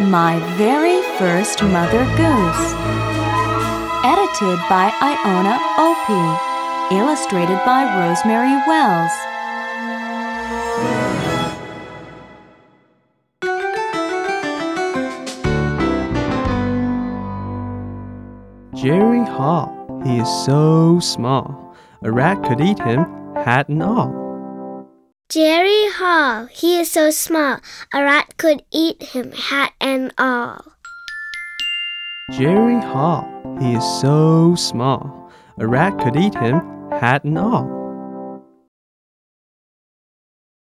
My Very First Mother Goose. Edited by Iona Opie. Illustrated by Rosemary Wells. Jerry Hall, he is so small. A rat could eat him, hat and all. Jerry Hall, he is so small, a rat could eat him, hat and all. Jerry Hall, he is so small. A rat could eat him, hat and all.